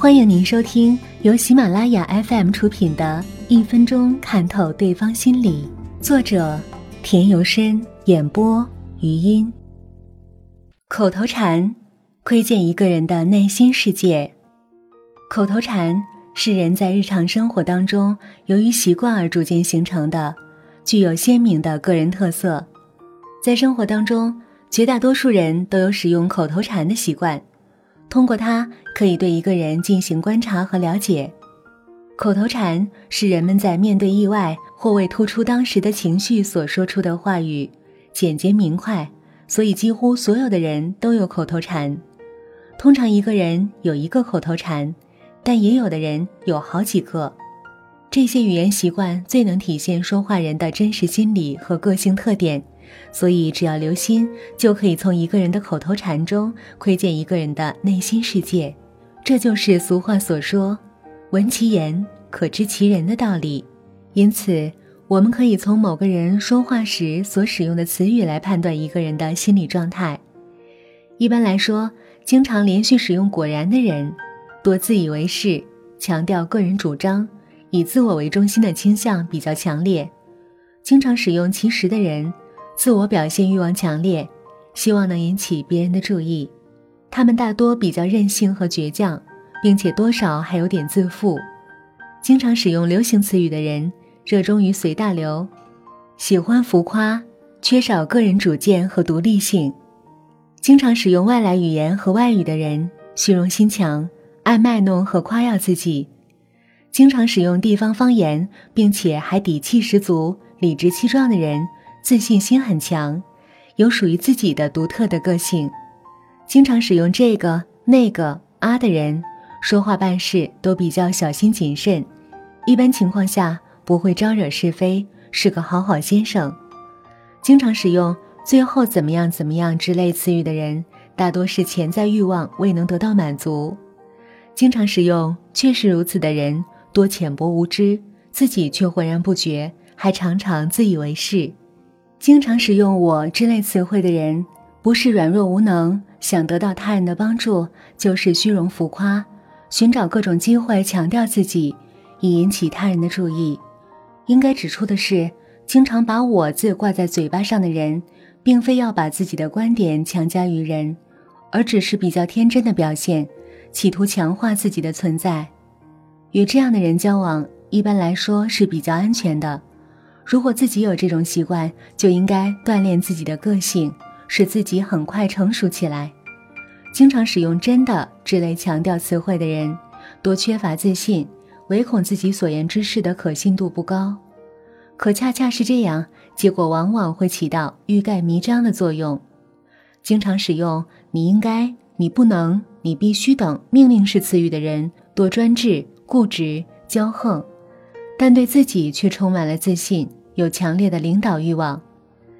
欢迎您收听由喜马拉雅 FM 出品的《一分钟看透对方心理》，作者田由深，演播余音。口头禅，窥见一个人的内心世界。口头禅是人在日常生活当中由于习惯而逐渐形成的，具有鲜明的个人特色。在生活当中，绝大多数人都有使用口头禅的习惯。通过它，可以对一个人进行观察和了解。口头禅是人们在面对意外或为突出当时的情绪所说出的话语，简洁明快，所以几乎所有的人都有口头禅。通常一个人有一个口头禅，但也有的人有好几个。这些语言习惯最能体现说话人的真实心理和个性特点。所以，只要留心，就可以从一个人的口头禅中窥见一个人的内心世界。这就是俗话所说“闻其言，可知其人”的道理。因此，我们可以从某个人说话时所使用的词语来判断一个人的心理状态。一般来说，经常连续使用“果然”的人，多自以为是，强调个人主张，以自我为中心的倾向比较强烈。经常使用“其实”的人。自我表现欲望强烈，希望能引起别人的注意。他们大多比较任性和倔强，并且多少还有点自负。经常使用流行词语的人，热衷于随大流，喜欢浮夸，缺少个人主见和独立性。经常使用外来语言和外语的人，虚荣心强，爱卖弄和夸耀自己。经常使用地方方言，并且还底气十足、理直气壮的人。自信心很强，有属于自己的独特的个性，经常使用这个那个啊的人，说话办事都比较小心谨慎，一般情况下不会招惹是非，是个好好先生。经常使用最后怎么样怎么样之类词语的人，大多是潜在欲望未能得到满足。经常使用确实如此的人，多浅薄无知，自己却浑然不觉，还常常自以为是。经常使用“我”之类词汇的人，不是软弱无能，想得到他人的帮助，就是虚荣浮夸，寻找各种机会强调自己，以引起他人的注意。应该指出的是，经常把我字挂在嘴巴上的人，并非要把自己的观点强加于人，而只是比较天真的表现，企图强化自己的存在。与这样的人交往，一般来说是比较安全的。如果自己有这种习惯，就应该锻炼自己的个性，使自己很快成熟起来。经常使用“真的”之类强调词汇的人，多缺乏自信，唯恐自己所言之事的可信度不高。可恰恰是这样，结果往往会起到欲盖弥彰的作用。经常使用“你应该”“你不能”“你必须”等命令式词语的人，多专制、固执、骄横，但对自己却充满了自信。有强烈的领导欲望，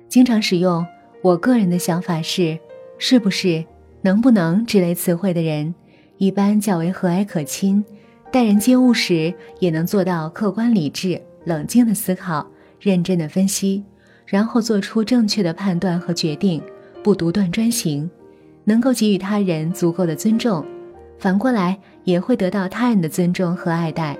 经常使用“我个人的想法是”“是不是”“能不能”之类词汇的人，一般较为和蔼可亲，待人接物时也能做到客观理智、冷静的思考、认真的分析，然后做出正确的判断和决定，不独断专行，能够给予他人足够的尊重，反过来也会得到他人的尊重和爱戴。